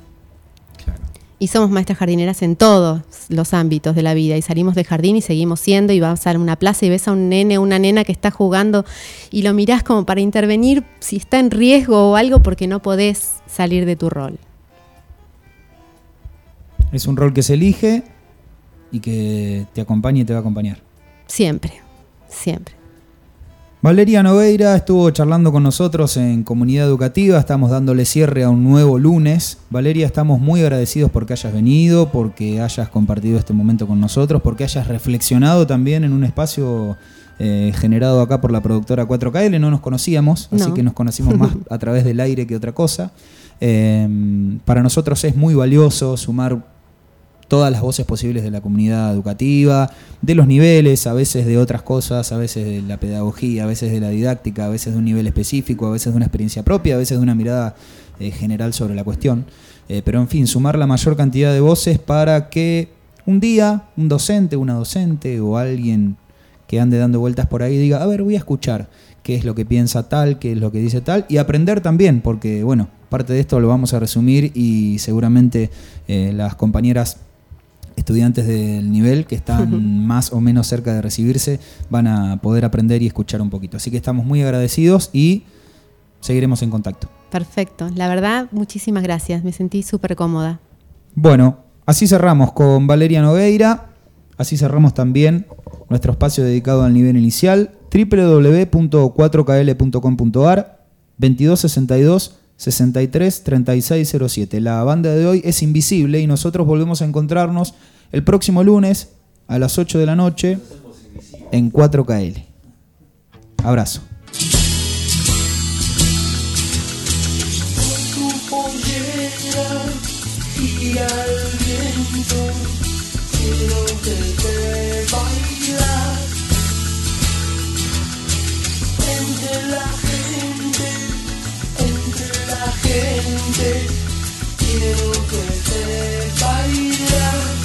Y somos maestras jardineras en todos los ámbitos de la vida. Y salimos de jardín y seguimos siendo. Y vas a una plaza y ves a un nene o una nena que está jugando y lo mirás como para intervenir si está en riesgo o algo porque no podés salir de tu rol. Es un rol que se elige y que te acompaña y te va a acompañar. Siempre, siempre. Valeria Nogueira estuvo charlando con nosotros en Comunidad Educativa, estamos dándole cierre a un nuevo lunes. Valeria, estamos muy agradecidos porque hayas venido, porque hayas compartido este momento con nosotros, porque hayas reflexionado también en un espacio eh, generado acá por la productora 4KL. No nos conocíamos, así que nos conocimos más a través del aire que otra cosa. Eh, para nosotros es muy valioso sumar todas las voces posibles de la comunidad educativa, de los niveles, a veces de otras cosas, a veces de la pedagogía, a veces de la didáctica, a veces de un nivel específico, a veces de una experiencia propia, a veces de una mirada eh, general sobre la cuestión. Eh, pero en fin, sumar la mayor cantidad de voces para que un día un docente, una docente o alguien que ande dando vueltas por ahí diga, a ver, voy a escuchar qué es lo que piensa tal, qué es lo que dice tal, y aprender también, porque bueno, parte de esto lo vamos a resumir y seguramente eh, las compañeras estudiantes del nivel que están más o menos cerca de recibirse van a poder aprender y escuchar un poquito. Así que estamos muy agradecidos y seguiremos en contacto. Perfecto. La verdad, muchísimas gracias. Me sentí súper cómoda. Bueno, así cerramos con Valeria Nogueira, así cerramos también nuestro espacio dedicado al nivel inicial, www.4kl.com.ar 2262 63 3607. La banda de hoy es invisible y nosotros volvemos a encontrarnos el próximo lunes a las 8 de la noche en 4KL. Abrazo. entre la gente, entre la gente, quiero verte bailar.